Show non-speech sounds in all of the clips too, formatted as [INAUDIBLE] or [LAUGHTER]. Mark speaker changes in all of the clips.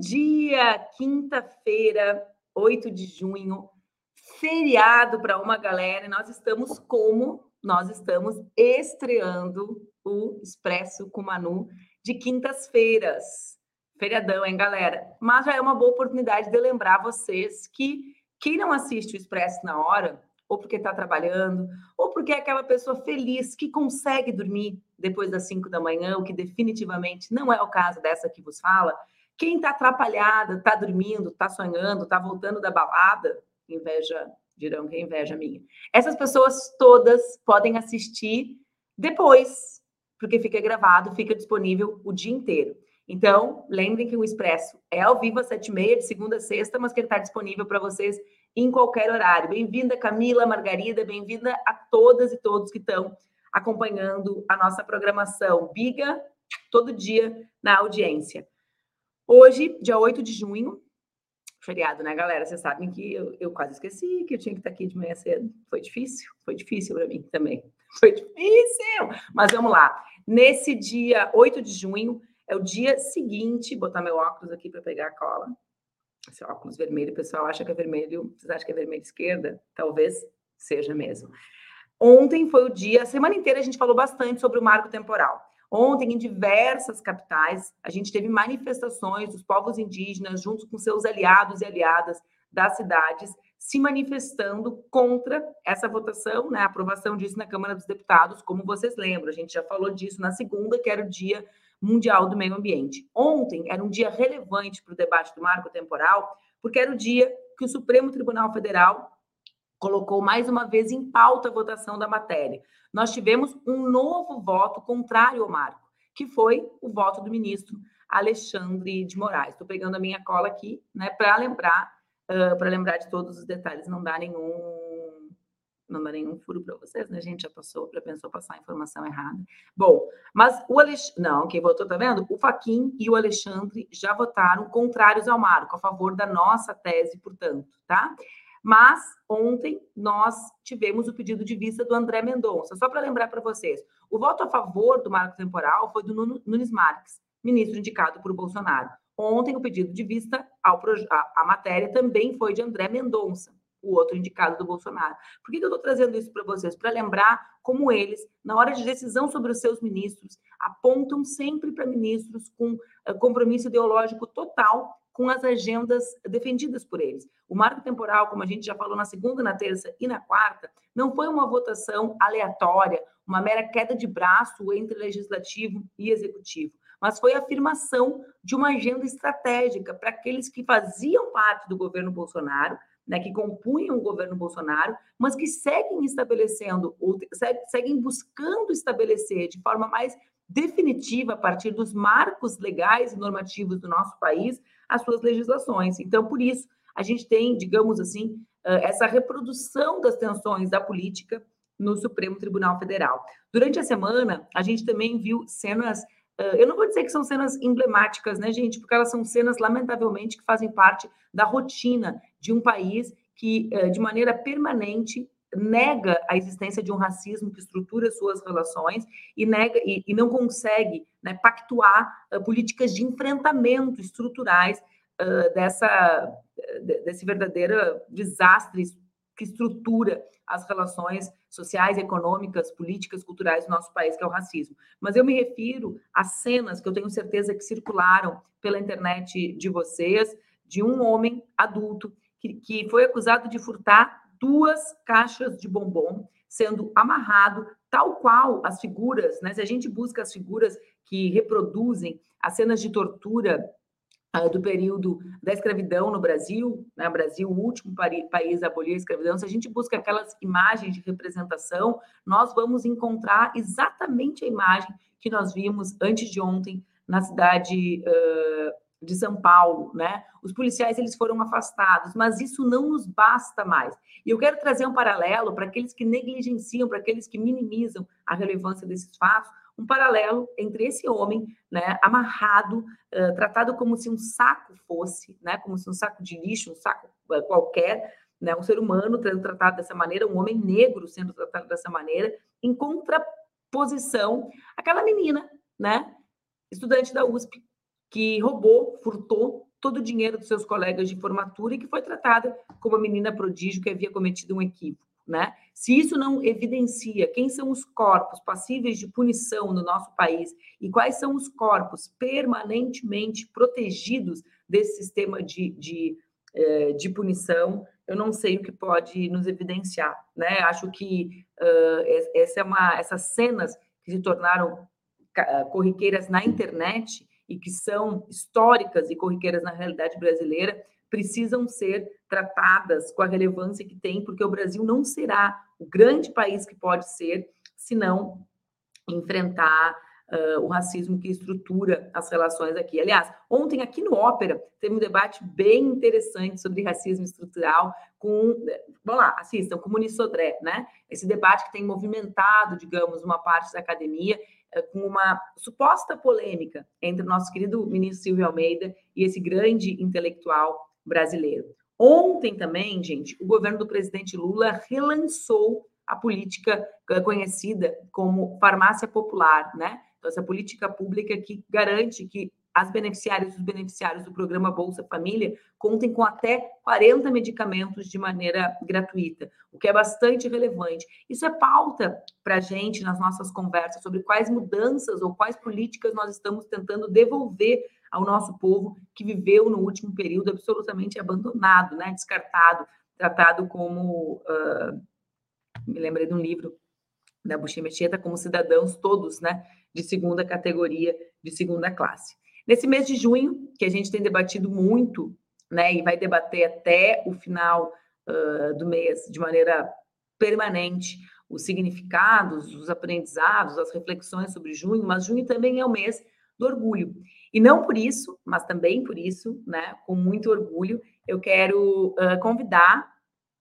Speaker 1: Dia, quinta-feira, 8 de junho, feriado para uma galera, e nós estamos como? Nós estamos estreando o Expresso com Manu de quintas-feiras. Feriadão, hein, galera? Mas já é uma boa oportunidade de lembrar vocês que quem não assiste o Expresso na hora, ou porque está trabalhando, ou porque é aquela pessoa feliz que consegue dormir depois das 5 da manhã, o que definitivamente não é o caso dessa que vos fala. Quem está atrapalhada, está dormindo, está sonhando, está voltando da balada, inveja, dirão que é inveja minha. Essas pessoas todas podem assistir depois, porque fica gravado, fica disponível o dia inteiro. Então, lembrem que o Expresso é ao vivo às sete e meia, de segunda a sexta, mas que ele está disponível para vocês em qualquer horário. Bem-vinda, Camila, Margarida, bem-vinda a todas e todos que estão acompanhando a nossa programação. Biga, todo dia na audiência. Hoje, dia 8 de junho, feriado, né, galera? Vocês sabem que eu, eu, quase esqueci que eu tinha que estar aqui de manhã cedo. Foi difícil? Foi difícil para mim também. [LAUGHS] Foi difícil! Mas vamos lá. Nesse dia 8 de junho, é o dia seguinte, botar meu óculos aqui para pegar a cola. Esse óculos vermelho, o pessoal acha que é vermelho, vocês acham que é vermelho esquerda? Talvez seja mesmo. Ontem foi o dia, a semana inteira a gente falou bastante sobre o marco temporal. Ontem, em diversas capitais, a gente teve manifestações dos povos indígenas, junto com seus aliados e aliadas das cidades, se manifestando contra essa votação, né, a aprovação disso na Câmara dos Deputados, como vocês lembram. A gente já falou disso na segunda, que era o Dia Mundial do Meio Ambiente. Ontem era um dia relevante para o debate do marco temporal, porque era o dia que o Supremo Tribunal Federal colocou mais uma vez em pauta a votação da matéria. Nós tivemos um novo voto contrário ao marco, que foi o voto do ministro Alexandre de Moraes. Estou pegando a minha cola aqui, né, para lembrar, uh, para lembrar de todos os detalhes, não dá nenhum não dá nenhum furo para vocês, né? A gente já passou, já pensou passar a informação errada. Bom, mas o Alexandre, não, quem votou, tá vendo? O Faquin e o Alexandre já votaram contrários ao marco, a favor da nossa tese, portanto, tá? Mas ontem nós tivemos o pedido de vista do André Mendonça. Só para lembrar para vocês, o voto a favor do marco temporal foi do Nunes Marques, ministro indicado por Bolsonaro. Ontem o pedido de vista ao a, a matéria também foi de André Mendonça o outro indicado do Bolsonaro. Por que, que eu estou trazendo isso para vocês? Para lembrar como eles, na hora de decisão sobre os seus ministros, apontam sempre para ministros com uh, compromisso ideológico total com as agendas defendidas por eles. O marco temporal, como a gente já falou na segunda, na terça e na quarta, não foi uma votação aleatória, uma mera queda de braço entre legislativo e executivo, mas foi a afirmação de uma agenda estratégica para aqueles que faziam parte do governo Bolsonaro né, que compunham o governo Bolsonaro, mas que seguem estabelecendo, ou seguem buscando estabelecer de forma mais definitiva, a partir dos marcos legais e normativos do nosso país, as suas legislações. Então, por isso, a gente tem, digamos assim, essa reprodução das tensões da política no Supremo Tribunal Federal. Durante a semana, a gente também viu cenas eu não vou dizer que são cenas emblemáticas, né, gente? Porque elas são cenas, lamentavelmente, que fazem parte da rotina de um país que, de maneira permanente, nega a existência de um racismo que estrutura suas relações e nega e, e não consegue né, pactuar uh, políticas de enfrentamento estruturais uh, dessa desse verdadeiro desastre que estrutura as relações sociais, econômicas, políticas, culturais do nosso país, que é o racismo. Mas eu me refiro a cenas que eu tenho certeza que circularam pela internet de vocês, de um homem adulto que, que foi acusado de furtar duas caixas de bombom, sendo amarrado, tal qual as figuras, né? Se a gente busca as figuras que reproduzem as cenas de tortura uh, do período da escravidão no Brasil, né? Brasil, o último país a abolir a escravidão, se a gente busca aquelas imagens de representação, nós vamos encontrar exatamente a imagem que nós vimos antes de ontem na cidade uh, de São Paulo, né? Os policiais eles foram afastados, mas isso não nos basta mais. E eu quero trazer um paralelo para aqueles que negligenciam, para aqueles que minimizam a relevância desses fatos, um paralelo entre esse homem, né, amarrado, uh, tratado como se um saco fosse, né, como se um saco de lixo, um saco uh, qualquer, né, um ser humano sendo tratado dessa maneira, um homem negro sendo tratado dessa maneira, em contraposição àquela menina, né, estudante da USP, que roubou, furtou todo o dinheiro dos seus colegas de formatura e que foi tratada como uma menina prodígio que havia cometido um equívoco. Né? Se isso não evidencia quem são os corpos passíveis de punição no nosso país e quais são os corpos permanentemente protegidos desse sistema de, de, eh, de punição, eu não sei o que pode nos evidenciar. Né? Acho que uh, essa é uma, essas cenas que se tornaram corriqueiras na internet e que são históricas e corriqueiras na realidade brasileira, precisam ser tratadas com a relevância que tem, porque o Brasil não será o grande país que pode ser se não enfrentar uh, o racismo que estrutura as relações aqui. Aliás, ontem aqui no Ópera teve um debate bem interessante sobre racismo estrutural com, vamos lá, assistam, com o Muniz Sodré, né? Esse debate que tem movimentado, digamos, uma parte da academia com uma suposta polêmica entre o nosso querido ministro Silvio Almeida e esse grande intelectual brasileiro. Ontem também, gente, o governo do presidente Lula relançou a política eh, conhecida como farmácia popular, né? Então, essa política pública que garante que as beneficiárias e os beneficiários do programa Bolsa Família contem com até 40 medicamentos de maneira gratuita, o que é bastante relevante. Isso é pauta para a gente nas nossas conversas sobre quais mudanças ou quais políticas nós estamos tentando devolver ao nosso povo que viveu no último período absolutamente abandonado, né, descartado, tratado como. Uh, me lembrei de um livro da Buchimecheta, como cidadãos todos né, de segunda categoria, de segunda classe. Nesse mês de junho, que a gente tem debatido muito, né, e vai debater até o final uh, do mês de maneira permanente, os significados, os aprendizados, as reflexões sobre junho, mas junho também é o mês do orgulho. E não por isso, mas também por isso, né, com muito orgulho, eu quero uh, convidar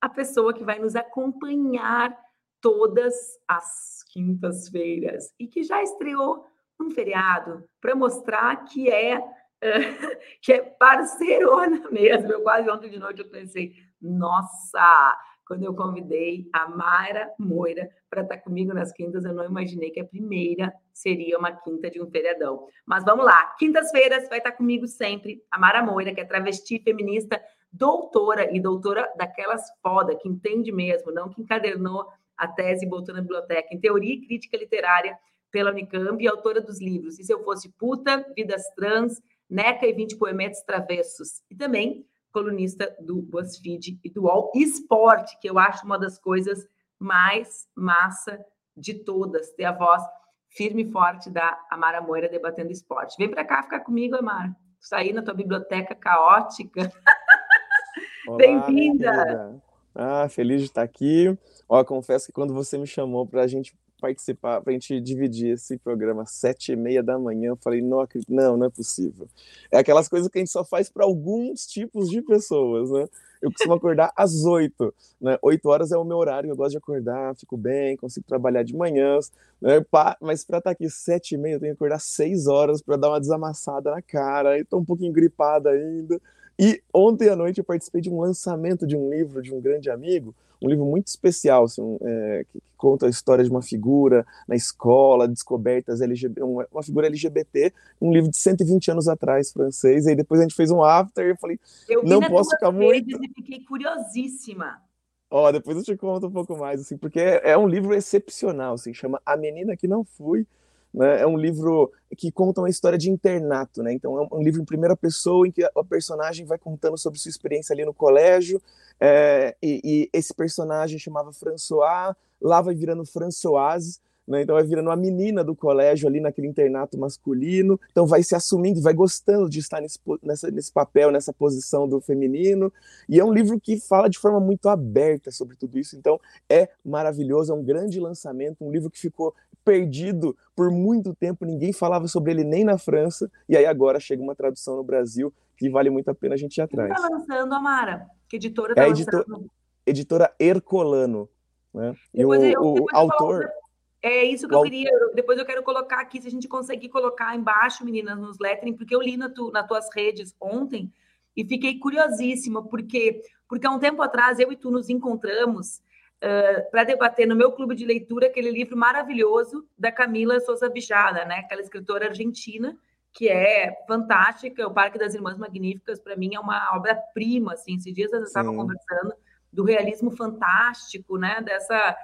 Speaker 1: a pessoa que vai nos acompanhar todas as quintas-feiras e que já estreou um feriado para mostrar que é [LAUGHS] que é parceirona [LAUGHS] mesmo. Eu quase ontem de noite eu pensei, nossa, quando eu convidei a Mara Moira para estar tá comigo nas quintas, eu não imaginei que a primeira seria uma quinta de um feriadão. Mas vamos lá, quintas-feiras vai estar tá comigo sempre a Mara Moira, que é travesti feminista, doutora e doutora daquelas foda, que entende mesmo, não que encadernou a tese e botou na biblioteca, em teoria e crítica literária pela Unicamp e autora dos livros E Se Eu Fosse Puta, Vidas Trans, Neca e 20 Poemetes Travessos. E também colunista do BuzzFeed e do UOL Esporte, que eu acho uma das coisas mais massa de todas, ter a voz firme e forte da Amara Moira debatendo esporte. Vem para cá ficar comigo, Amara. Sair na tua biblioteca caótica. Bem-vinda!
Speaker 2: Ah, feliz de estar aqui. Ó, confesso que quando você me chamou para a gente participar, para a gente dividir esse programa às sete e meia da manhã. Eu falei, não, não, não é possível. É aquelas coisas que a gente só faz para alguns tipos de pessoas, né? Eu costumo acordar às oito, né? Oito horas é o meu horário, eu gosto de acordar, fico bem, consigo trabalhar de manhãs, né? Mas para estar tá aqui sete e meia, eu tenho que acordar seis horas para dar uma desamassada na cara, estou um pouquinho gripada ainda. E ontem à noite eu participei de um lançamento de um livro de um grande amigo, um livro muito especial, assim, é, que, conta a história de uma figura na escola, descobertas LGBT, uma, figura LGBT, um livro de 120 anos atrás, francês, e aí depois a gente fez um after e eu falei, eu não posso ficar muito...
Speaker 1: e fiquei curiosíssima.
Speaker 2: Ó, depois eu te conto um pouco mais, assim, porque é, é um livro excepcional, assim, chama A Menina Que Não Fui, né? É um livro que conta uma história de internato, né? Então é um livro em primeira pessoa em que a personagem vai contando sobre sua experiência ali no colégio é, e, e, esse personagem chamava François, lá vai virando Françoise, né? Então vai virando uma menina do colégio ali naquele internato masculino, então vai se assumindo, vai gostando de estar nesse, nessa, nesse papel, nessa posição do feminino. E é um livro que fala de forma muito aberta sobre tudo isso, então é maravilhoso, é um grande lançamento, um livro que ficou perdido por muito tempo, ninguém falava sobre ele nem na França, e aí agora chega uma tradução no Brasil que vale muito a pena a gente ir atrás.
Speaker 1: Está lançando, Amara? Que editora está
Speaker 2: é editor, lançando? Editora Ercolano. Né? E o, eu, o autor...
Speaker 1: É isso que eu queria. Depois eu quero colocar aqui, se a gente conseguir colocar embaixo, meninas, nos lettering, porque eu li na tu, nas tuas redes ontem e fiquei curiosíssima, porque, porque há um tempo atrás eu e tu nos encontramos uh, para debater no meu clube de leitura aquele livro maravilhoso da Camila Souza Bijada, né? Aquela escritora argentina que é fantástica. O Parque das Irmãs Magníficas, para mim, é uma obra-prima. Assim, esses dias eu estava conversando do realismo fantástico, né? Dessa,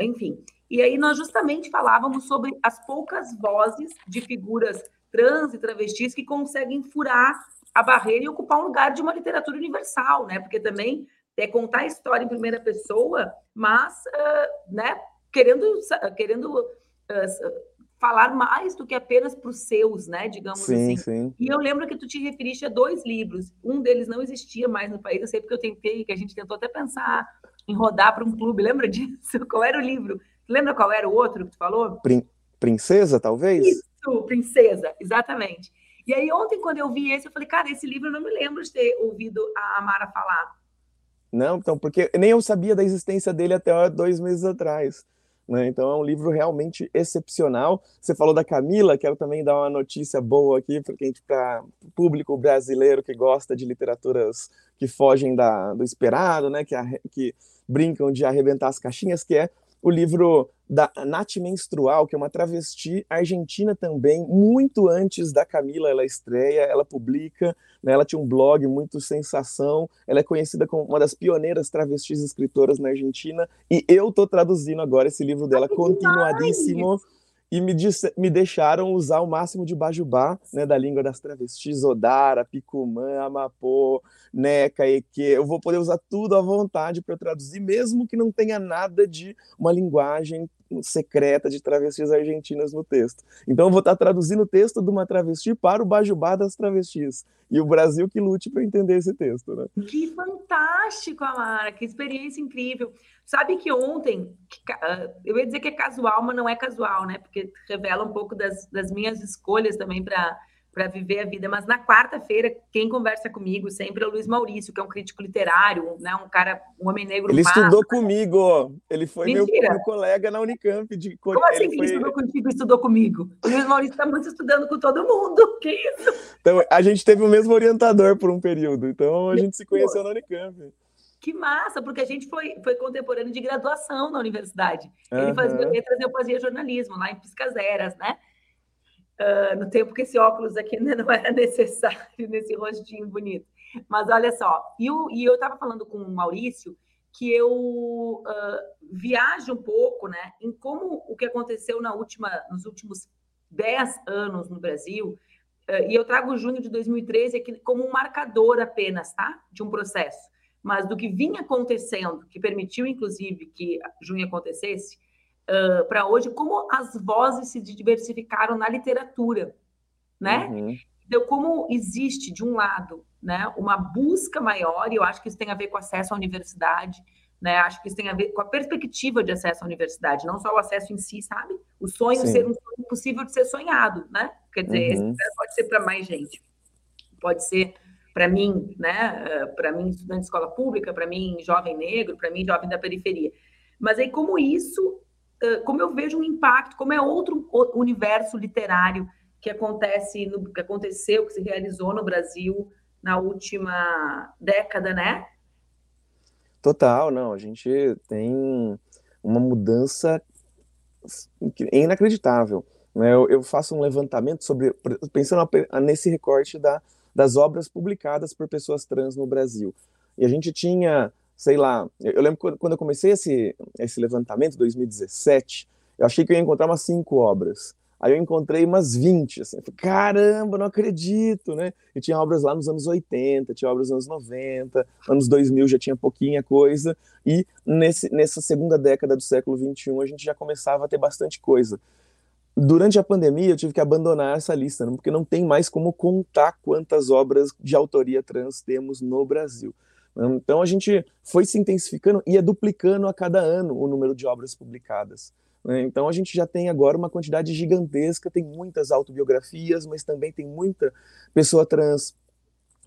Speaker 1: enfim. E aí nós justamente falávamos sobre as poucas vozes de figuras trans e travestis que conseguem furar a barreira e ocupar um lugar de uma literatura universal, né? Porque também é contar a história em primeira pessoa, mas, uh, né? Querendo, querendo uh, falar mais do que apenas para os seus, né? Digamos
Speaker 2: sim,
Speaker 1: assim.
Speaker 2: Sim.
Speaker 1: E eu lembro que tu te referiste a dois livros. Um deles não existia mais no país. Eu sei porque eu tentei, que a gente tentou até pensar em rodar para um clube. Lembra disso? [LAUGHS] Qual era o livro? Lembra qual era o outro que tu falou?
Speaker 2: Prin Princesa, talvez?
Speaker 1: Isso, Princesa, exatamente. E aí ontem, quando eu vi esse, eu falei, cara, esse livro eu não me lembro de ter ouvido a Amara falar.
Speaker 2: Não, então, porque nem eu sabia da existência dele até dois meses atrás. Né? Então é um livro realmente excepcional. Você falou da Camila, quero também dar uma notícia boa aqui para o público brasileiro que gosta de literaturas que fogem da, do esperado, né? que, que brincam de arrebentar as caixinhas, que é o livro da Nath Menstrual, que é uma travesti argentina também, muito antes da Camila ela estreia, ela publica, né, ela tinha um blog muito sensação, ela é conhecida como uma das pioneiras travestis escritoras na Argentina, e eu estou traduzindo agora esse livro dela, Ai, continuadíssimo, e me, disse, me deixaram usar o máximo de bajubá, né, da língua das travestis, Odara, Picumã, Amapô, Neca, Eque, eu vou poder usar tudo à vontade para traduzir, mesmo que não tenha nada de uma linguagem secreta de travestis argentinas no texto. Então eu vou estar traduzindo o texto de uma travesti para o bajubá das travestis. E o Brasil que lute para entender esse texto, né?
Speaker 1: Que fantástico, Amara, que experiência incrível. Sabe que ontem, ah, eu ia dizer que é casual, mas não é casual, né? Porque revela um pouco das, das minhas escolhas também para para viver a vida. Mas na quarta-feira, quem conversa comigo sempre é o Luiz Maurício, que é um crítico literário, né? um cara, um homem negro.
Speaker 2: Ele massa. estudou comigo, ele foi meu, meu, colega na Unicamp. De...
Speaker 1: Como assim ele, foi... ele estudou contigo e estudou comigo? O Luiz Maurício está muito estudando com todo mundo, que isso?
Speaker 2: Então, a gente teve o mesmo orientador por um período, então a gente se conheceu na Unicamp.
Speaker 1: Que massa, porque a gente foi, foi contemporâneo de graduação na universidade. Ele uhum. fazia letras e eu fazia jornalismo lá em Piscazeras, né? Uh, no tempo que esse óculos aqui [LAUGHS] ainda não era necessário, nesse rostinho bonito. Mas olha só, e, e eu estava falando com o Maurício que eu uh, viajo um pouco né, em como o que aconteceu na última, nos últimos 10 anos no Brasil, uh, e eu trago junho de 2013 aqui como um marcador apenas tá, de um processo, mas do que vinha acontecendo, que permitiu, inclusive, que junho acontecesse, uh, para hoje, como as vozes se diversificaram na literatura, né? Uhum. Então, como existe, de um lado, né, uma busca maior, e eu acho que isso tem a ver com acesso à universidade, né? Acho que isso tem a ver com a perspectiva de acesso à universidade, não só o acesso em si, sabe? O sonho Sim. ser um sonho possível de ser sonhado, né? Quer dizer, uhum. esse pode ser para mais gente. Pode ser para mim, né? Para mim, estudante de escola pública, para mim, jovem negro, para mim, jovem da periferia. Mas aí, como isso como eu vejo um impacto, como é outro universo literário que acontece, no, que aconteceu, que se realizou no Brasil na última década, né?
Speaker 2: Total, não. A gente tem uma mudança inacreditável. Né? Eu, eu faço um levantamento sobre, pensando nesse recorte da, das obras publicadas por pessoas trans no Brasil. E a gente tinha sei lá, eu lembro quando eu comecei esse, esse levantamento, 2017, eu achei que eu ia encontrar umas cinco obras. Aí eu encontrei umas 20, assim, caramba, não acredito, né? E tinha obras lá nos anos 80, tinha obras nos anos 90, anos 2000 já tinha pouquinha coisa, e nesse, nessa segunda década do século 21 a gente já começava a ter bastante coisa. Durante a pandemia eu tive que abandonar essa lista, porque não tem mais como contar quantas obras de autoria trans temos no Brasil. Então a gente foi se intensificando e é duplicando a cada ano o número de obras publicadas. Né? Então a gente já tem agora uma quantidade gigantesca, tem muitas autobiografias, mas também tem muita pessoa trans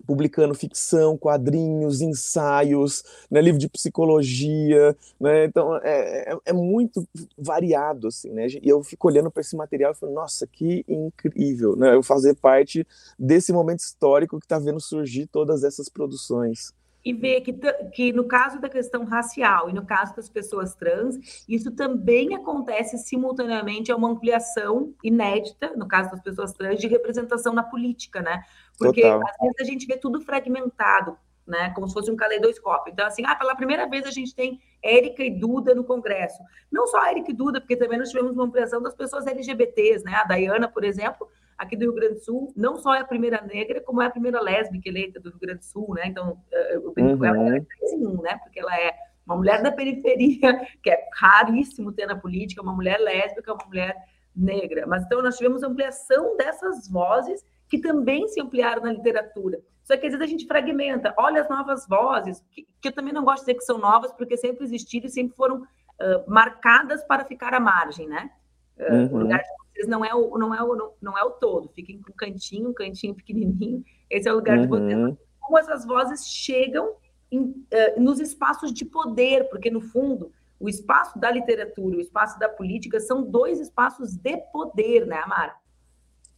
Speaker 2: publicando ficção, quadrinhos, ensaios, né, livro de psicologia, né, então é, é, é, muito variado, assim, né, e eu fico olhando para esse material e falo, nossa, que incrível, né, eu fazer parte desse momento histórico que está vendo surgir todas essas produções.
Speaker 1: E ver que, que no caso da questão racial e no caso das pessoas trans, isso também acontece simultaneamente a uma ampliação inédita, no caso das pessoas trans, de representação na política, né? Porque Total. às vezes a gente vê tudo fragmentado, né? Como se fosse um caleidoscópio. Então, assim, ah, pela primeira vez a gente tem Érica e Duda no Congresso. Não só Érica e Duda, porque também nós tivemos uma ampliação das pessoas LGBTs, né? A Dayana, por exemplo, aqui do Rio Grande do Sul, não só é a primeira negra, como é a primeira lésbica eleita do Rio Grande do Sul, né? Então, eu brinco uhum. ela é um, né? Porque ela é uma mulher da periferia, [LAUGHS] que é raríssimo ter na política, uma mulher lésbica, uma mulher negra. Mas então nós tivemos ampliação dessas vozes que também se ampliaram na literatura. Só que às vezes a gente fragmenta. Olha as novas vozes, que, que eu também não gosto de dizer que são novas, porque sempre existiram e sempre foram uh, marcadas para ficar à margem, né? Uh, uhum. Lugar de vocês não é o, não é o, não, não é o todo. Fiquem com um cantinho, um cantinho pequenininho. Esse é o lugar uhum. de vocês. Como essas vozes chegam em, uh, nos espaços de poder, porque no fundo o espaço da literatura, o espaço da política são dois espaços de poder, né, Amara?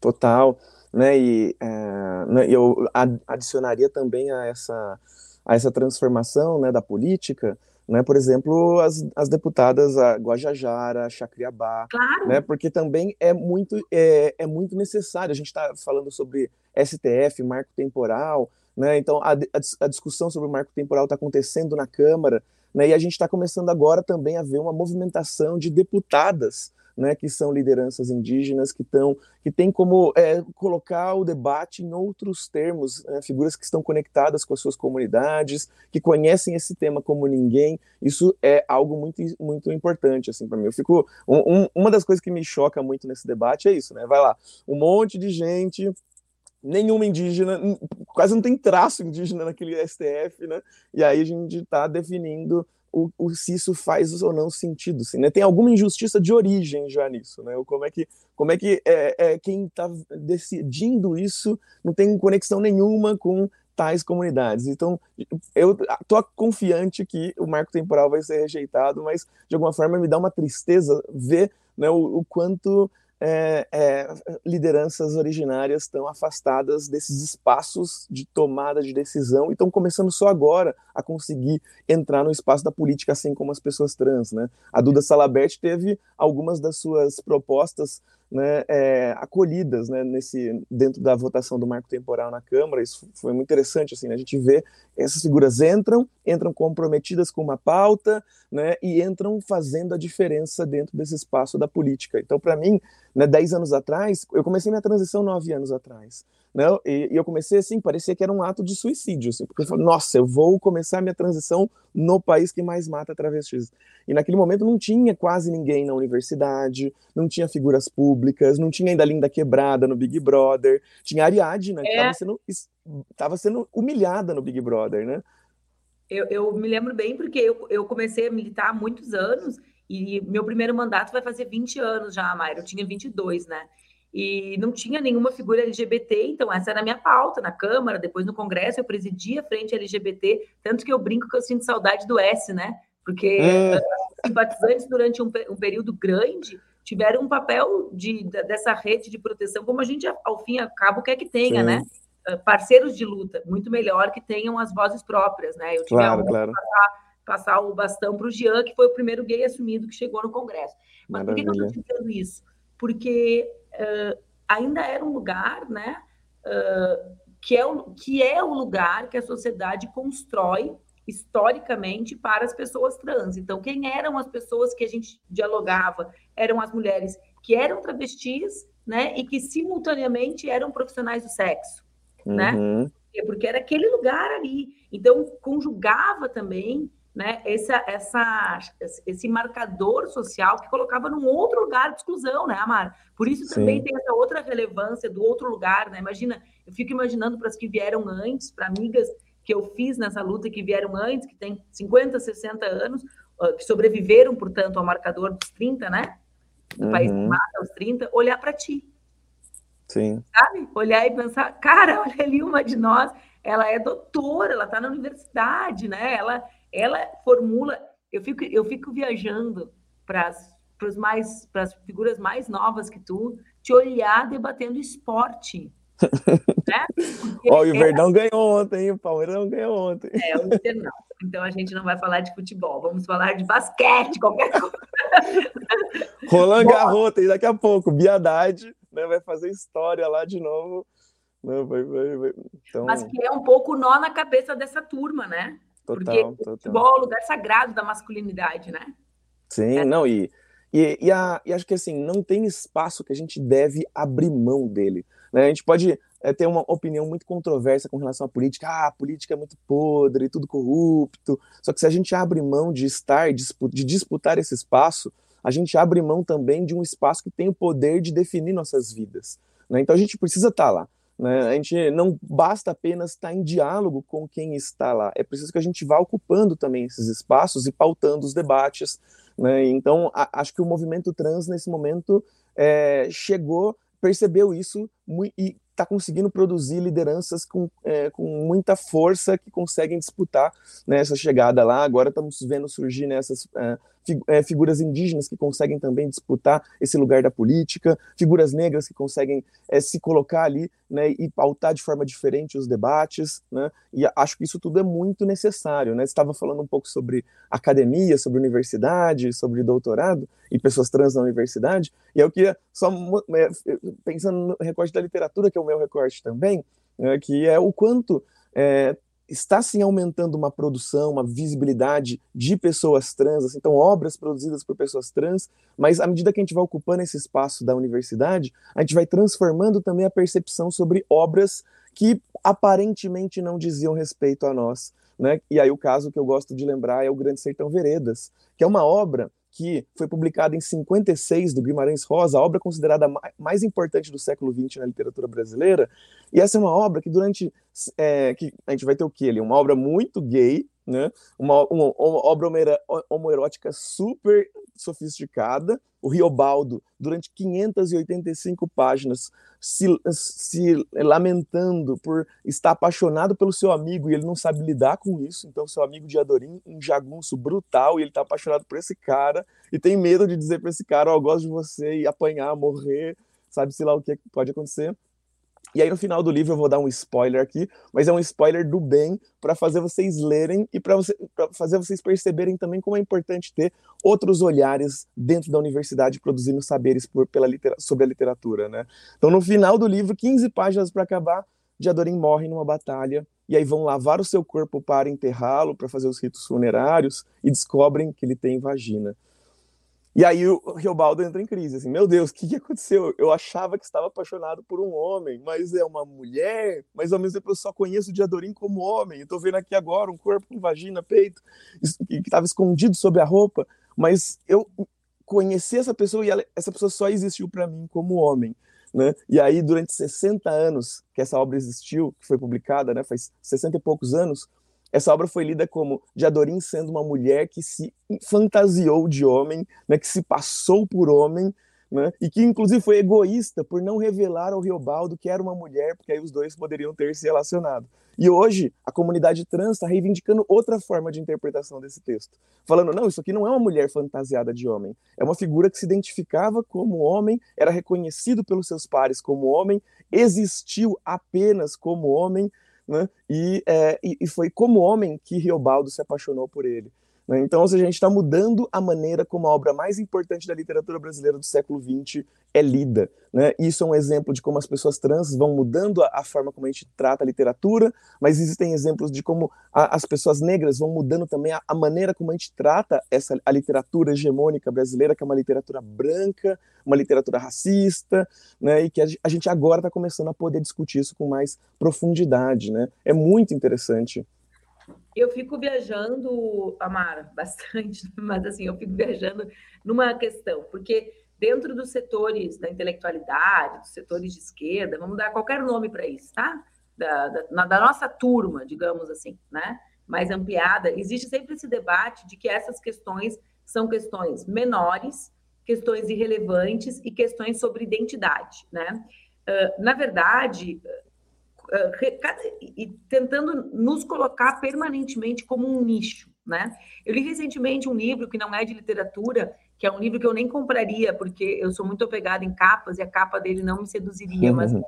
Speaker 2: Total, né? E é, eu adicionaria também a essa a essa transformação, né, da política, né? Por exemplo, as, as deputadas a Guajajara, Chacriabá,
Speaker 1: claro.
Speaker 2: né? Porque também é muito é, é muito necessário. A gente está falando sobre STF, marco temporal, né? Então a, a, a discussão sobre o marco temporal está acontecendo na Câmara, né? E a gente está começando agora também a ver uma movimentação de deputadas né, que são lideranças indígenas, que, tão, que tem como é, colocar o debate em outros termos, né, figuras que estão conectadas com as suas comunidades, que conhecem esse tema como ninguém. Isso é algo muito, muito importante assim para mim. Eu fico um, um, uma das coisas que me choca muito nesse debate é isso, né? Vai lá, um monte de gente nenhuma indígena, quase não tem traço indígena naquele STF, né? E aí a gente está definindo o, o, se isso faz ou não sentido, assim, né? Tem alguma injustiça de origem já nisso, né? Como é que, como é que é, é quem está decidindo isso não tem conexão nenhuma com tais comunidades. Então, eu tô confiante que o marco temporal vai ser rejeitado, mas de alguma forma me dá uma tristeza ver né, o, o quanto é, é, lideranças originárias estão afastadas desses espaços de tomada de decisão e estão começando só agora a conseguir entrar no espaço da política, assim como as pessoas trans. Né? A Duda Salabert teve algumas das suas propostas né, é, acolhidas né, nesse, dentro da votação do marco temporal na Câmara. Isso foi muito interessante. Assim, né? A gente vê essas figuras entram, entram comprometidas com uma pauta né, e entram fazendo a diferença dentro desse espaço da política. Então, para mim, né, dez anos atrás, eu comecei minha transição nove anos atrás. Né? E, e, eu comecei assim, parecia que era um ato de suicídio, assim, porque eu falei, nossa, eu vou começar minha transição no país que mais mata travestis. E naquele momento não tinha quase ninguém na universidade, não tinha figuras públicas, não tinha ainda Linda Quebrada no Big Brother, tinha a Ariadna, que estava é. sendo, tava sendo humilhada no Big Brother, né?
Speaker 1: Eu, eu me lembro bem porque eu, eu comecei a militar há muitos anos e meu primeiro mandato vai fazer 20 anos já, Mayra. Eu tinha 22, né? E não tinha nenhuma figura LGBT, então essa era a minha pauta na Câmara, depois no Congresso eu presidia a frente LGBT, tanto que eu brinco que eu sinto saudade do S, né? Porque é. simpatizantes durante um, um, período grande tiveram um papel de, dessa rede de proteção, como a gente ao fim e ao cabo quer que tenha, Sim. né? Parceiros de luta, muito melhor que tenham as vozes próprias, né? Eu tive
Speaker 2: claro, a claro.
Speaker 1: passar, passar o bastão para o Jean, que foi o primeiro gay assumido que chegou no Congresso. Mas Maravilha. por que eu estou dizendo isso? Porque uh, ainda era um lugar, né, uh, que, é o, que é o lugar que a sociedade constrói historicamente para as pessoas trans. Então, quem eram as pessoas que a gente dialogava? Eram as mulheres que eram travestis, né, e que simultaneamente eram profissionais do sexo, né? uhum. né? Porque era aquele lugar ali. Então, conjugava também né, essa, essa, esse marcador social que colocava num outro lugar de exclusão, né, Amar? Por isso também Sim. tem essa outra relevância do outro lugar, né? Imagina, eu fico imaginando para as que vieram antes, para amigas que eu fiz nessa luta que vieram antes, que tem 50, 60 anos, que sobreviveram, portanto, ao marcador dos 30, né? Do uhum. país que mata aos 30, olhar para ti.
Speaker 2: Sim.
Speaker 1: Sabe? Olhar e pensar, cara, [LAUGHS] olha ali uma de nós, ela é doutora, ela está na universidade, né? Ela ela formula. Eu fico, eu fico viajando para as mais para as figuras mais novas que tu, te olhar debatendo esporte, [LAUGHS]
Speaker 2: né? Ó, e o Verdão ganhou ontem, o Palmeiras não ganhou ontem.
Speaker 1: É, o Inter não. Então a gente não vai falar de futebol, vamos falar de basquete, qualquer coisa. [LAUGHS]
Speaker 2: Roland Garros, tem daqui a pouco, Biadade, né, vai fazer história lá de novo. Não, vai, vai, vai. Então...
Speaker 1: Mas que é um pouco nó na cabeça dessa turma, né? Total, Porque total. o futebol é o lugar sagrado da masculinidade, né?
Speaker 2: Sim, é. não, e, e, e, a, e acho que assim, não tem espaço que a gente deve abrir mão dele. Né? A gente pode é, ter uma opinião muito controversa com relação à política. Ah, a política é muito podre, tudo corrupto. Só que se a gente abre mão de estar, de disputar esse espaço, a gente abre mão também de um espaço que tem o poder de definir nossas vidas. Né? Então a gente precisa estar lá. Né? A gente não basta apenas estar em diálogo com quem está lá, é preciso que a gente vá ocupando também esses espaços e pautando os debates. Né? Então, a, acho que o movimento trans, nesse momento, é, chegou, percebeu isso e está conseguindo produzir lideranças com, é, com muita força que conseguem disputar né, essa chegada lá. Agora estamos vendo surgir nessas né, é, figuras indígenas que conseguem também disputar esse lugar da política, figuras negras que conseguem é, se colocar ali né, e pautar de forma diferente os debates, né, e acho que isso tudo é muito necessário. Né? Você estava falando um pouco sobre academia, sobre universidade, sobre doutorado e pessoas trans na universidade, e eu queria só, é, pensando no recorte da literatura, que é o meu recorte também, né, que é o quanto é, está sim aumentando uma produção, uma visibilidade de pessoas trans, assim, então obras produzidas por pessoas trans, mas à medida que a gente vai ocupando esse espaço da universidade, a gente vai transformando também a percepção sobre obras que aparentemente não diziam respeito a nós. Né? E aí o caso que eu gosto de lembrar é o Grande Sertão Veredas, que é uma obra que foi publicada em 56 do Guimarães Rosa, a obra considerada mais importante do século XX na literatura brasileira. E essa é uma obra que durante é, que a gente vai ter o ali, uma obra muito gay, né? Uma, uma, uma obra homoerótica super sofisticada. O Riobaldo, durante 585 páginas, se, se lamentando por estar apaixonado pelo seu amigo e ele não sabe lidar com isso. Então, seu amigo de Adorim, um jagunço brutal, e ele está apaixonado por esse cara e tem medo de dizer para esse cara: Ó, oh, gosto de você, e apanhar, morrer, sabe, sei lá o que pode acontecer. E aí no final do livro eu vou dar um spoiler aqui, mas é um spoiler do bem para fazer vocês lerem e para você, fazer vocês perceberem também como é importante ter outros olhares dentro da universidade produzindo saberes por, pela sobre a literatura, né? Então no final do livro, 15 páginas para acabar, Diadorim morre numa batalha e aí vão lavar o seu corpo para enterrá-lo, para fazer os ritos funerários e descobrem que ele tem vagina. E aí o Riobaldo entra em crise, assim, meu Deus, o que, que aconteceu? Eu achava que estava apaixonado por um homem, mas é uma mulher, mas ao mesmo tempo eu só conheço o Diadorim como homem, tô vendo aqui agora um corpo com vagina, peito, que estava escondido sob a roupa, mas eu conheci essa pessoa e ela, essa pessoa só existiu para mim como homem. Né? E aí, durante 60 anos que essa obra existiu, que foi publicada, né, faz 60 e poucos anos, essa obra foi lida como Diadorim sendo uma mulher que se fantasiou de homem, né, que se passou por homem, né, e que inclusive foi egoísta por não revelar ao Riobaldo que era uma mulher, porque aí os dois poderiam ter se relacionado. E hoje a comunidade trans está reivindicando outra forma de interpretação desse texto, falando não, isso aqui não é uma mulher fantasiada de homem, é uma figura que se identificava como homem, era reconhecido pelos seus pares como homem, existiu apenas como homem né? E, é, e, foi como homem que Riobaldo se apaixonou por ele. Né? Então, ou seja, a gente está mudando a maneira como a obra mais importante da literatura brasileira do século XX é lida. Né? Isso é um exemplo de como as pessoas trans vão mudando a, a forma como a gente trata a literatura, mas existem exemplos de como a, as pessoas negras vão mudando também a, a, maneira como a gente trata essa, a literatura hegemônica brasileira, que é uma literatura branca, uma literatura racista, né? e que a, gente agora está começando a poder discutir isso com mais profundidade. Né? É muito interessante.
Speaker 1: Eu fico viajando, Amara, [LAUGHS] bastante, mas assim, eu fico viajando numa questão, porque dentro dos setores da intelectualidade, dos setores de esquerda, vamos dar qualquer nome para isso, tá? Da, da, da, nossa turma, digamos assim, né? Mais ampliada, existe sempre esse debate de que essas questões são questões menores, questões irrelevantes e questões sobre identidade, né? Uh, na verdade, e tentando nos colocar permanentemente como um nicho, né? Eu li recentemente um livro que não é de literatura, que é um livro que eu nem compraria, porque eu sou muito apegada em capas e a capa dele não me seduziria, uhum. mas uh,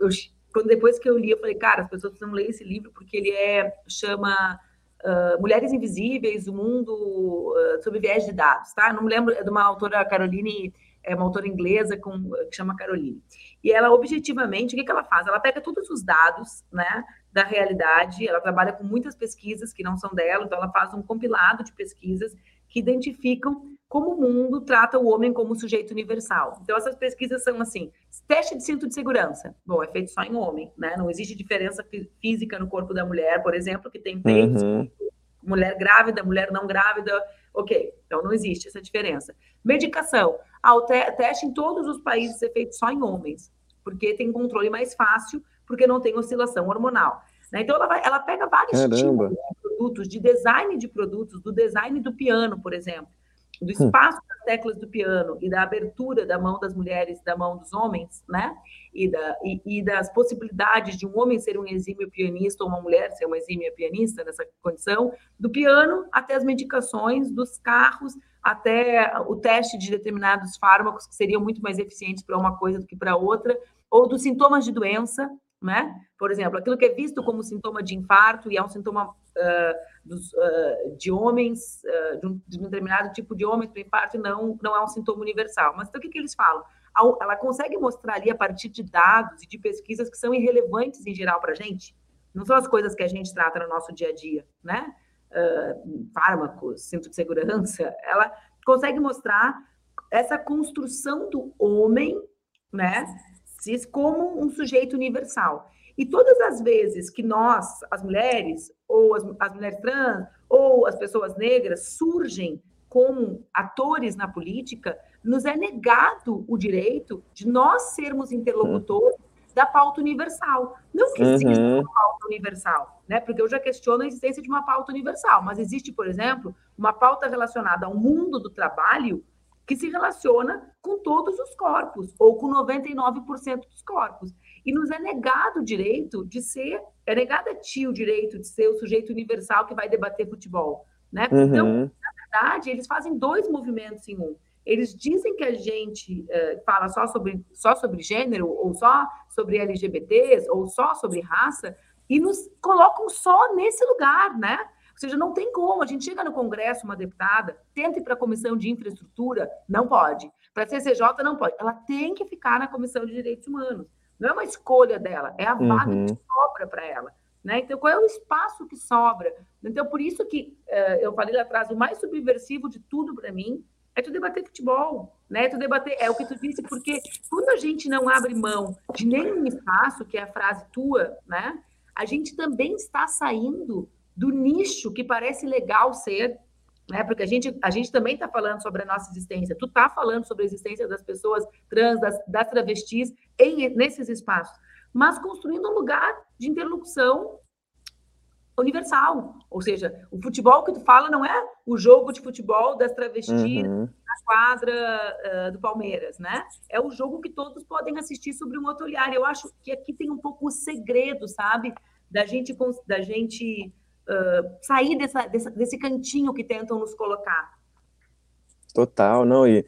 Speaker 1: eu, quando depois que eu li, eu falei, cara, as pessoas precisam ler esse livro porque ele é chama uh, Mulheres Invisíveis, o Mundo uh, sob Viés de Dados, tá? Não me lembro, é de uma autora, Caroline, é uma autora inglesa com, que chama Caroline. E ela, objetivamente, o que, que ela faz? Ela pega todos os dados, né, da realidade, ela trabalha com muitas pesquisas que não são dela, então ela faz um compilado de pesquisas que identificam como o mundo trata o homem como sujeito universal. Então, essas pesquisas são assim: teste de cinto de segurança. Bom, é feito só em homem, né? Não existe diferença física no corpo da mulher, por exemplo, que tem peitos, uhum. mulher grávida, mulher não grávida. Ok, então não existe essa diferença. Medicação. Ah, o te teste em todos os países é feito só em homens, porque tem controle mais fácil, porque não tem oscilação hormonal. Né? Então, ela, vai, ela pega vários Caramba. tipos de produtos, de design de produtos, do design do piano, por exemplo do hum. espaço das teclas do piano e da abertura da mão das mulheres, da mão dos homens, né? E, da, e, e, das possibilidades de um homem ser um exímio pianista ou uma mulher ser uma exímia pianista nessa condição, do piano até as medicações, dos carros, até o teste de determinados fármacos que seriam muito mais eficientes para uma coisa do que para outra, ou dos sintomas de doença, né? Por exemplo, aquilo que é visto como sintoma de infarto e é um sintoma uh, dos, uh, de homens, uh, de, um, de, um, determinado tipo de homens para infarto, não, não é um sintoma universal. Mas então o que, que eles falam? Ela consegue mostrar ali a partir de dados e de pesquisas que são irrelevantes em geral para a gente, não são as coisas que a gente trata no nosso dia a dia, né? Fármacos, cinto de segurança, ela consegue mostrar essa construção do homem, né? como um sujeito universal. E todas as vezes que nós, as mulheres, ou as, as mulheres trans, ou as pessoas negras, surgem como atores na política, nos é negado o direito de nós sermos interlocutores da pauta universal. Não que exista uhum. uma pauta universal, né? Porque eu já questiono a existência de uma pauta universal, mas existe, por exemplo, uma pauta relacionada ao mundo do trabalho que se relaciona com todos os corpos, ou com 99% dos corpos. E nos é negado o direito de ser, é negado a ti o direito de ser o sujeito universal que vai debater futebol. Né? Uhum. Então, na verdade, eles fazem dois movimentos em um. Eles dizem que a gente uh, fala só sobre, só sobre gênero, ou só sobre LGBTs, ou só sobre raça, e nos colocam só nesse lugar, né? Ou seja, não tem como. A gente chega no Congresso, uma deputada, tenta ir para a Comissão de Infraestrutura, não pode. Para a CCJ, não pode. Ela tem que ficar na Comissão de Direitos Humanos. Não é uma escolha dela, é a vaga uhum. que sobra para ela. Né? Então, qual é o espaço que sobra? Então, por isso que uh, eu falei lá atrás, o mais subversivo de tudo para mim é tu debater futebol, né? É tu debater, é o que tu disse, porque quando a gente não abre mão de nenhum espaço, que é a frase tua, né? A gente também está saindo do nicho que parece legal ser, né? Porque a gente, a gente também está falando sobre a nossa existência. Tu está falando sobre a existência das pessoas trans, das, das travestis em, nesses espaços, mas construindo um lugar de interlocução universal. Ou seja, o futebol que tu fala não é o jogo de futebol das travestis uhum. na quadra uh, do Palmeiras, né? É o jogo que todos podem assistir sobre um outro olhar. Eu acho que aqui tem um pouco o segredo, sabe? Da gente, da gente sair dessa, dessa, desse cantinho que tentam nos colocar.
Speaker 2: Total, não, e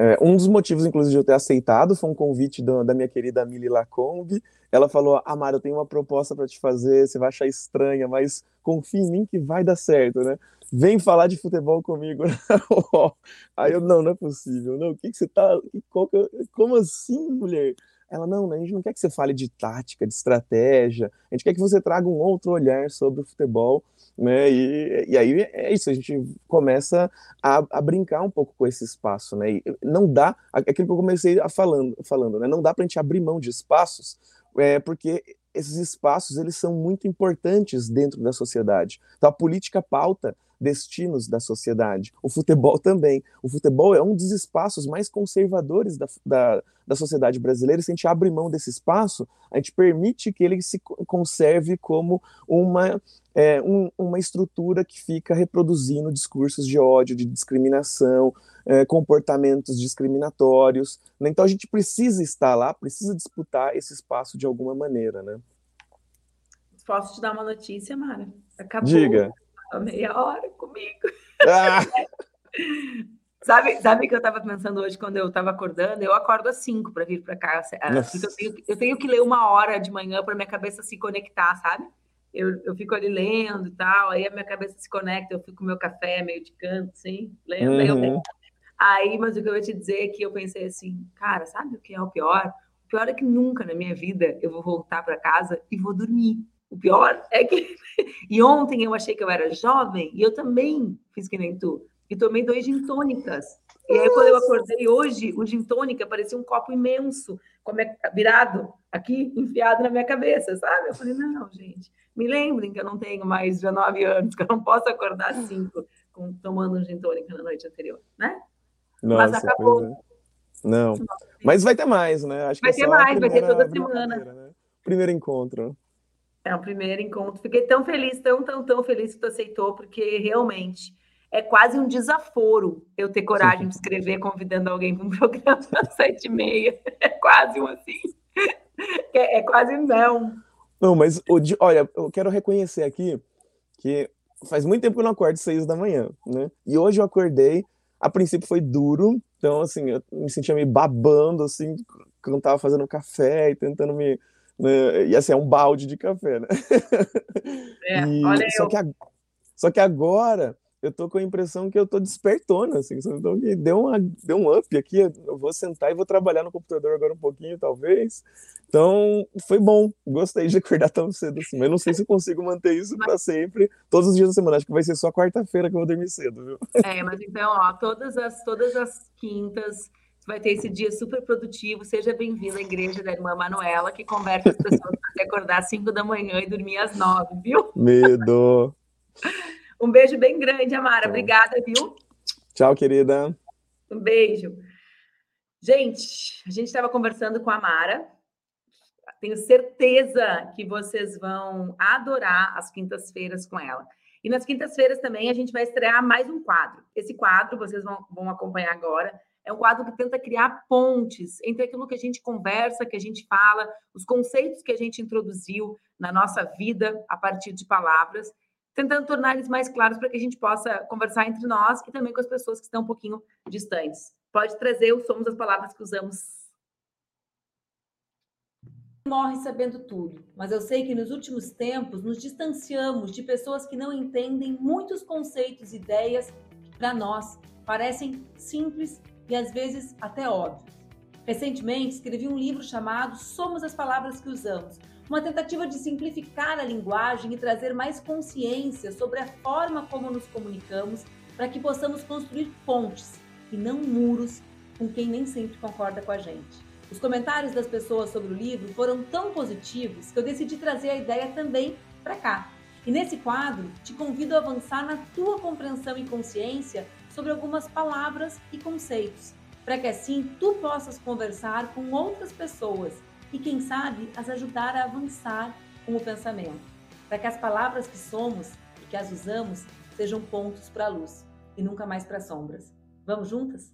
Speaker 2: é, um dos motivos, inclusive, de eu ter aceitado foi um convite do, da minha querida Mili Lacombe. Ela falou: Amara, eu tenho uma proposta para te fazer, você vai achar estranha, mas confia em mim que vai dar certo, né? Vem falar de futebol comigo. [LAUGHS] Aí eu, não, não é possível. Não, o que, que você tá. Como assim, mulher? Ela, não, né, a gente não quer que você fale de tática, de estratégia, a gente quer que você traga um outro olhar sobre o futebol, né, e, e aí é isso, a gente começa a, a brincar um pouco com esse espaço, né, e não dá, aquilo que eu comecei a falando, falando, né, não dá para a gente abrir mão de espaços, é, porque esses espaços, eles são muito importantes dentro da sociedade. Então, a política pauta destinos da sociedade. O futebol também. O futebol é um dos espaços mais conservadores da, da, da sociedade brasileira. Se a gente abre mão desse espaço, a gente permite que ele se conserve como uma, é, um, uma estrutura que fica reproduzindo discursos de ódio, de discriminação, é, comportamentos discriminatórios. Né? Então a gente precisa estar lá, precisa disputar esse espaço de alguma maneira, né?
Speaker 1: Posso te dar uma notícia, Mara? Acabou.
Speaker 2: Diga
Speaker 1: meia hora comigo. Ah. [LAUGHS] Sabe, sabe que eu estava pensando hoje quando eu estava acordando? Eu acordo às 5 para vir para cá. Ah, eu tenho, eu tenho que ler uma hora de manhã para minha cabeça se conectar, sabe? Eu, eu fico ali lendo e tal, aí a minha cabeça se conecta, eu fico com meu café meio de canto, assim, lendo, uhum. lendo. Aí, mas o que eu vou te dizer é que eu pensei assim, cara, sabe o que é o pior? O pior é que nunca na minha vida eu vou voltar para casa e vou dormir. O pior é que. [LAUGHS] E ontem eu achei que eu era jovem e eu também fiz que nem tu e tomei dois gin tônicas. E aí, quando eu acordei hoje, o gin tônica parecia um copo imenso, como é virado aqui, enfiado na minha cabeça, sabe? Eu falei, não, gente, me lembrem que eu não tenho mais 19 anos, que eu não posso acordar cinco com, tomando um gin tônica na noite anterior, né?
Speaker 2: Nossa, Mas acabou. É. Não. Mas vai ter mais, né?
Speaker 1: Acho vai ter mais, vai ter toda semana. Né?
Speaker 2: Primeiro encontro.
Speaker 1: É o primeiro encontro. Fiquei tão feliz, tão, tão, tão feliz que tu aceitou, porque realmente é quase um desaforo eu ter coragem de escrever convidando alguém para um [LAUGHS] programa às sete e meia. É quase um assim. [LAUGHS] É, é quase não.
Speaker 2: Não, mas olha, eu quero reconhecer aqui que faz muito tempo que eu não acordo seis da manhã, né? E hoje eu acordei, a princípio foi duro, então assim, eu me sentia me babando, assim, quando tava fazendo café e tentando me... Né? E assim, é um balde de café, né? [LAUGHS] É, e, olha só eu. Que a... Só que agora eu tô com a impressão que eu tô despertona, assim, então que deu, uma, deu um up aqui, eu vou sentar e vou trabalhar no computador agora um pouquinho, talvez. Então, foi bom, gostei de acordar tão cedo assim, mas não sei se eu consigo manter isso para sempre, todos os dias da semana, acho que vai ser só quarta-feira que eu vou dormir cedo, viu?
Speaker 1: É, mas então, ó, todas as, todas as quintas, vai ter esse dia super produtivo. Seja bem-vindo à igreja da irmã Manuela, que conversa as pessoas para acordar às 5 da manhã e dormir às 9, viu?
Speaker 2: Medo. [LAUGHS]
Speaker 1: Um beijo bem grande, Amara. Obrigada, viu?
Speaker 2: Tchau, querida.
Speaker 1: Um beijo. Gente, a gente estava conversando com a Amara. Tenho certeza que vocês vão adorar as quintas-feiras com ela. E nas quintas-feiras também a gente vai estrear mais um quadro. Esse quadro, vocês vão, vão acompanhar agora, é um quadro que tenta criar pontes entre aquilo que a gente conversa, que a gente fala, os conceitos que a gente introduziu na nossa vida a partir de palavras tentando tornar eles mais claros para que a gente possa conversar entre nós e também com as pessoas que estão um pouquinho distantes. Pode trazer os somos das palavras que usamos. Morre sabendo tudo, mas eu sei que nos últimos tempos nos distanciamos de pessoas que não entendem muitos conceitos e ideias que para nós parecem simples e às vezes até óbvios. Recentemente escrevi um livro chamado Somos as Palavras que Usamos, uma tentativa de simplificar a linguagem e trazer mais consciência sobre a forma como nos comunicamos para que possamos construir pontes e não muros com quem nem sempre concorda com a gente. Os comentários das pessoas sobre o livro foram tão positivos que eu decidi trazer a ideia também para cá. E nesse quadro, te convido a avançar na tua compreensão e consciência sobre algumas palavras e conceitos, para que assim tu possas conversar com outras pessoas e, quem sabe, as ajudar a avançar com o pensamento, para que as palavras que somos e que as usamos sejam pontos para a luz e nunca mais para sombras. Vamos juntas?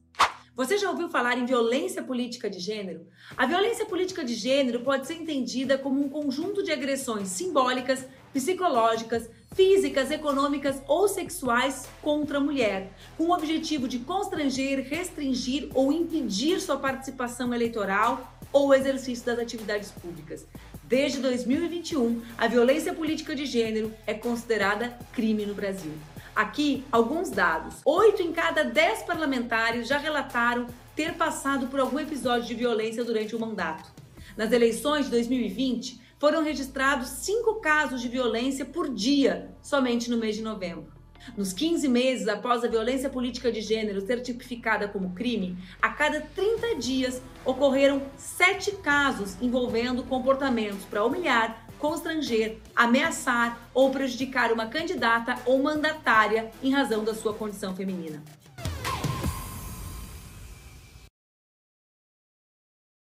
Speaker 1: Você já ouviu falar em violência política de gênero? A violência política de gênero pode ser entendida como um conjunto de agressões simbólicas, psicológicas, físicas, econômicas ou sexuais contra a mulher, com o objetivo de constranger, restringir ou impedir sua participação eleitoral ou exercício das atividades públicas. Desde 2021, a violência política de gênero é considerada crime no Brasil. Aqui, alguns dados. Oito em cada dez parlamentares já relataram ter passado por algum episódio de violência durante o mandato. Nas eleições de 2020, foram registrados cinco casos de violência por dia, somente no mês de novembro. Nos 15 meses após a violência política de gênero ser tipificada como crime, a cada 30 dias ocorreram sete casos envolvendo comportamentos para humilhar, constranger, ameaçar ou prejudicar uma candidata ou mandatária em razão da sua condição feminina.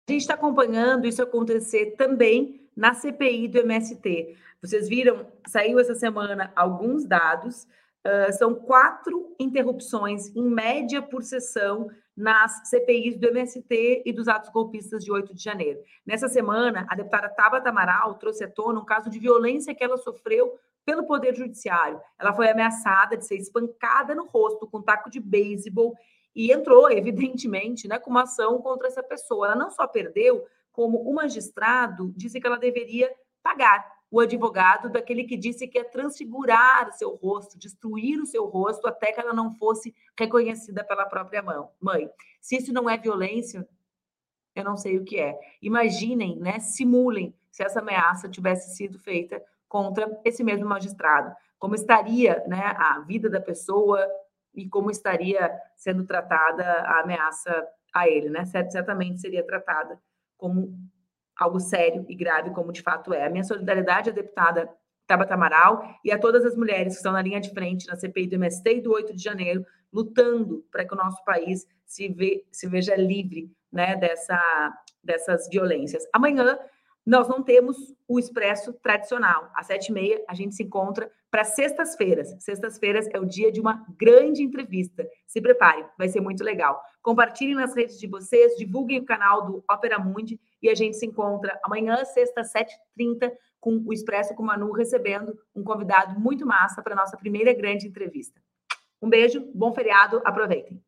Speaker 1: A gente está acompanhando isso acontecer também na CPI do MST. Vocês viram, saiu essa semana alguns dados Uh, são quatro interrupções, em média, por sessão nas CPIs do MST e dos atos golpistas de 8 de janeiro. Nessa semana, a deputada Tabata Amaral trouxe à tona um caso de violência que ela sofreu pelo Poder Judiciário. Ela foi ameaçada de ser espancada no rosto com taco de beisebol e entrou, [LAUGHS] evidentemente, né, com uma ação contra essa pessoa. Ela não só perdeu, como o magistrado disse que ela deveria pagar o advogado daquele que disse que ia transfigurar o seu rosto, destruir o seu rosto até que ela não fosse reconhecida pela própria mãe. Se isso não é violência, eu não sei o que é. Imaginem, né? Simulem se essa ameaça tivesse sido feita contra esse mesmo magistrado. Como estaria né, a vida da pessoa e como estaria sendo tratada a ameaça a ele, né? Certamente seria tratada como algo sério e grave, como de fato é. A minha solidariedade à deputada Tabata Amaral e a todas as mulheres que estão na linha de frente na CPI do MST do 8 de janeiro, lutando para que o nosso país se, se veja livre né, dessa, dessas violências. Amanhã nós não temos o expresso tradicional. Às sete e meia, a gente se encontra para sextas-feiras. Sextas-feiras é o dia de uma grande entrevista. Se preparem, vai ser muito legal. Compartilhem nas redes de vocês, divulguem o canal do Opera Mundi e a gente se encontra amanhã, sexta, 7h30, com o Expresso com Manu, recebendo um convidado muito massa para a nossa primeira grande entrevista. Um beijo, bom feriado, aproveitem.